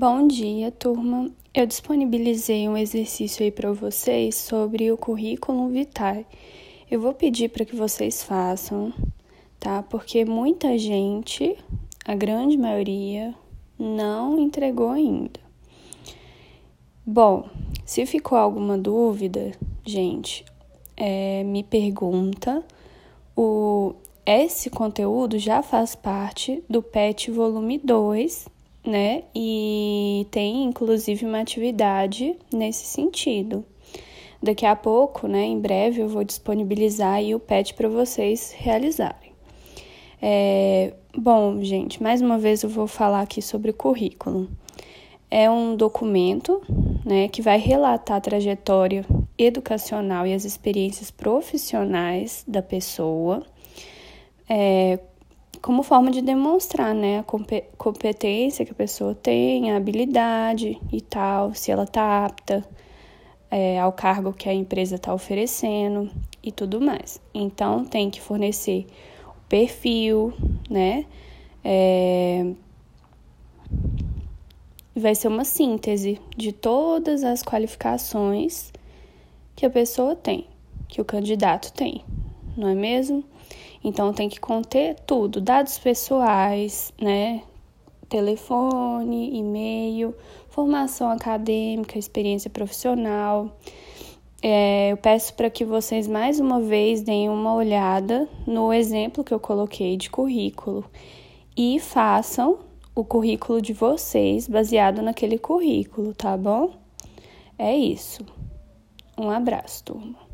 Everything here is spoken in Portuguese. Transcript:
Bom dia, turma. Eu disponibilizei um exercício aí para vocês sobre o currículo vitae. Eu vou pedir para que vocês façam, tá? Porque muita gente, a grande maioria, não entregou ainda. Bom, se ficou alguma dúvida, gente, é, me pergunta. O, esse conteúdo já faz parte do PET volume 2 né? E tem inclusive uma atividade nesse sentido. Daqui a pouco, né, em breve, eu vou disponibilizar aí o PET para vocês realizarem. É, bom, gente, mais uma vez eu vou falar aqui sobre currículo. É um documento né, que vai relatar a trajetória educacional e as experiências profissionais da pessoa, é, como forma de demonstrar, né, a competência que a pessoa tem, a habilidade e tal, se ela está apta é, ao cargo que a empresa está oferecendo e tudo mais. Então, tem que fornecer o perfil, né, é, vai ser uma síntese de todas as qualificações que a pessoa tem, que o candidato tem, não é mesmo? Então tem que conter tudo, dados pessoais, né? Telefone, e-mail, formação acadêmica, experiência profissional. É, eu peço para que vocês mais uma vez deem uma olhada no exemplo que eu coloquei de currículo e façam o currículo de vocês baseado naquele currículo, tá bom? É isso. Um abraço, turma.